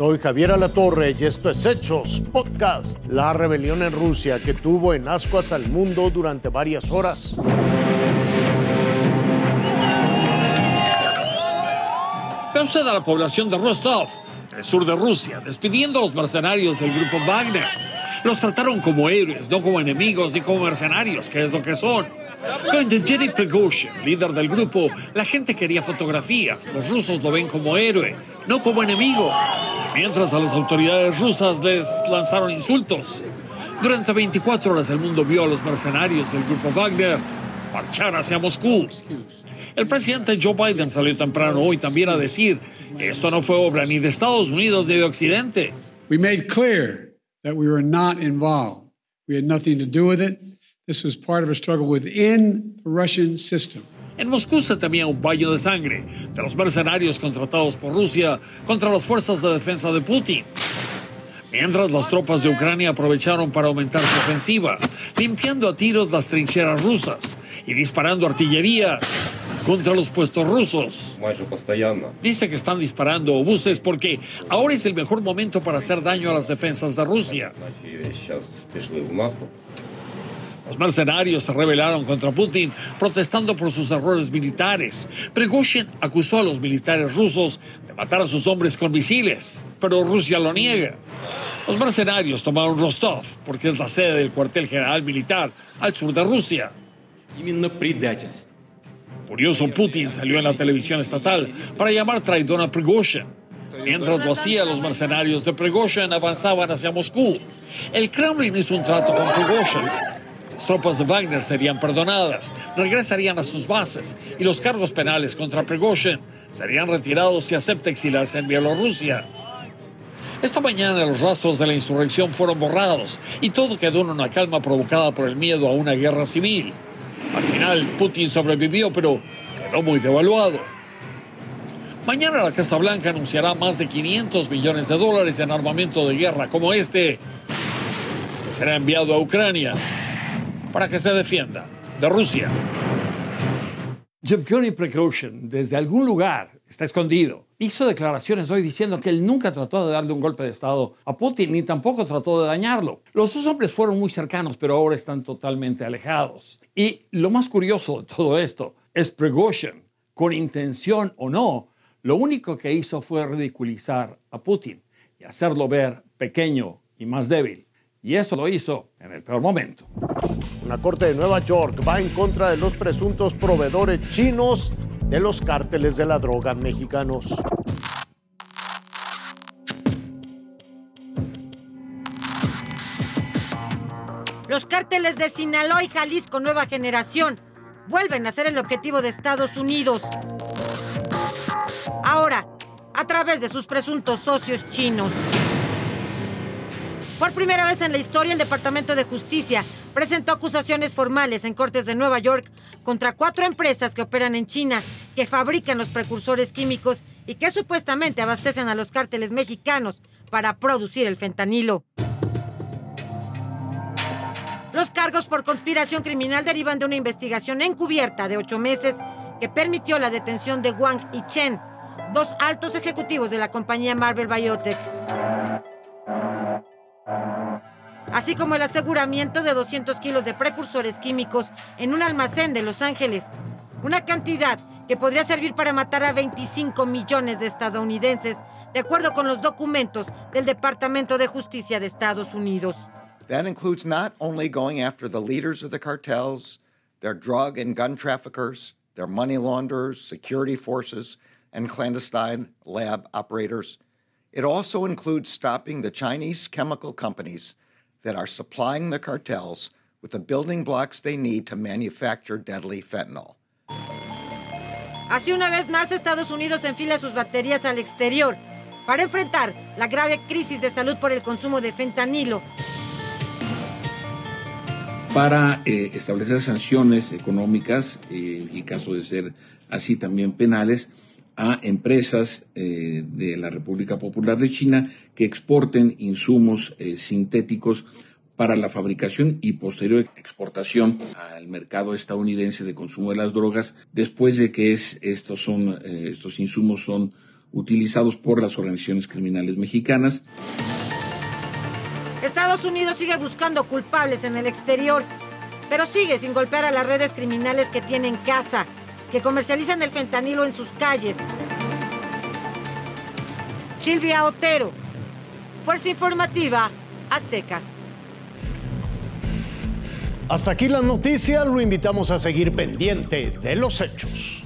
Soy Javier Alatorre y esto es Hechos Podcast. La rebelión en Rusia que tuvo en ascuas al mundo durante varias horas. Ve usted a la población de Rostov, el sur de Rusia, despidiendo a los mercenarios del grupo Wagner. Los trataron como héroes, no como enemigos ni como mercenarios, que es lo que son. Con Yevgeny Prigozhin, líder del grupo, la gente quería fotografías. Los rusos lo ven como héroe, no como enemigo. Mientras a las autoridades rusas les lanzaron insultos. Durante 24 horas el mundo vio a los mercenarios del grupo Wagner marchar hacia Moscú. El presidente Joe Biden salió temprano hoy también a decir que esto no fue obra ni de Estados Unidos ni de Occidente. We made clear that we were not involved. We had nothing to do with it. This was part of a struggle within the Russian system. En Moscú se temía un baño de sangre de los mercenarios contratados por Rusia contra las fuerzas de defensa de Putin. Mientras las tropas de Ucrania aprovecharon para aumentar su ofensiva, limpiando a tiros las trincheras rusas y disparando artillería contra los puestos rusos. Dice que están disparando obuses porque ahora es el mejor momento para hacer daño a las defensas de Rusia. Los mercenarios se rebelaron contra Putin protestando por sus errores militares. Prigozhin acusó a los militares rusos de matar a sus hombres con misiles, pero Rusia lo niega. Los mercenarios tomaron Rostov porque es la sede del cuartel general militar al sur de Rusia. Furioso Putin salió en la televisión estatal para llamar traidor a Prigozhin. Mientras lo hacía, los mercenarios de Prigozhin avanzaban hacia Moscú. El Kremlin hizo un trato con Prigozhin las tropas de Wagner serían perdonadas, regresarían a sus bases y los cargos penales contra Prigozhin serían retirados si acepta exilarse en Bielorrusia. Esta mañana los rastros de la insurrección fueron borrados y todo quedó en una calma provocada por el miedo a una guerra civil. Al final, Putin sobrevivió, pero quedó muy devaluado. Mañana la Casa Blanca anunciará más de 500 millones de dólares en armamento de guerra como este, que será enviado a Ucrania para que se defienda de Rusia. Yevgeny Prigozhin, desde algún lugar, está escondido. Hizo declaraciones hoy diciendo que él nunca trató de darle un golpe de Estado a Putin, ni tampoco trató de dañarlo. Los dos hombres fueron muy cercanos, pero ahora están totalmente alejados. Y lo más curioso de todo esto es Prigozhin, con intención o no, lo único que hizo fue ridiculizar a Putin y hacerlo ver pequeño y más débil. Y eso lo hizo en el peor momento. Una corte de Nueva York va en contra de los presuntos proveedores chinos de los cárteles de la droga mexicanos. Los cárteles de Sinaloa y Jalisco Nueva Generación vuelven a ser el objetivo de Estados Unidos. Ahora, a través de sus presuntos socios chinos. Por primera vez en la historia, el Departamento de Justicia presentó acusaciones formales en cortes de Nueva York contra cuatro empresas que operan en China, que fabrican los precursores químicos y que supuestamente abastecen a los cárteles mexicanos para producir el fentanilo. Los cargos por conspiración criminal derivan de una investigación encubierta de ocho meses que permitió la detención de Wang y Chen, dos altos ejecutivos de la compañía Marvel Biotech así como el aseguramiento de 200 kilos de precursores químicos en un almacén de Los Ángeles, una cantidad que podría servir para matar a 25 millones de estadounidenses, de acuerdo con los documentos del Departamento de Justicia de Estados Unidos. That includes not only going after the leaders of the cartels, their drug and gun traffickers, their money launderers, security forces, and clandestine lab operators. It also includes stopping the Chinese chemical companies that are supplying the cartels with the building blocks they need to manufacture deadly fentanyl. Así una vez más Estados Unidos enfila sus baterías al exterior para enfrentar la grave crisis de salud por el consumo de fentanilo. Para eh, establecer sanciones económicas eh, y caso de ser así también penales a empresas eh, de la República Popular de China que exporten insumos eh, sintéticos para la fabricación y posterior exportación al mercado estadounidense de consumo de las drogas, después de que es, estos, son, eh, estos insumos son utilizados por las organizaciones criminales mexicanas. Estados Unidos sigue buscando culpables en el exterior, pero sigue sin golpear a las redes criminales que tienen casa, que comercializan el fentanilo en sus calles. Silvia Otero, Fuerza Informativa, Azteca. Hasta aquí las noticias, lo invitamos a seguir pendiente de los hechos.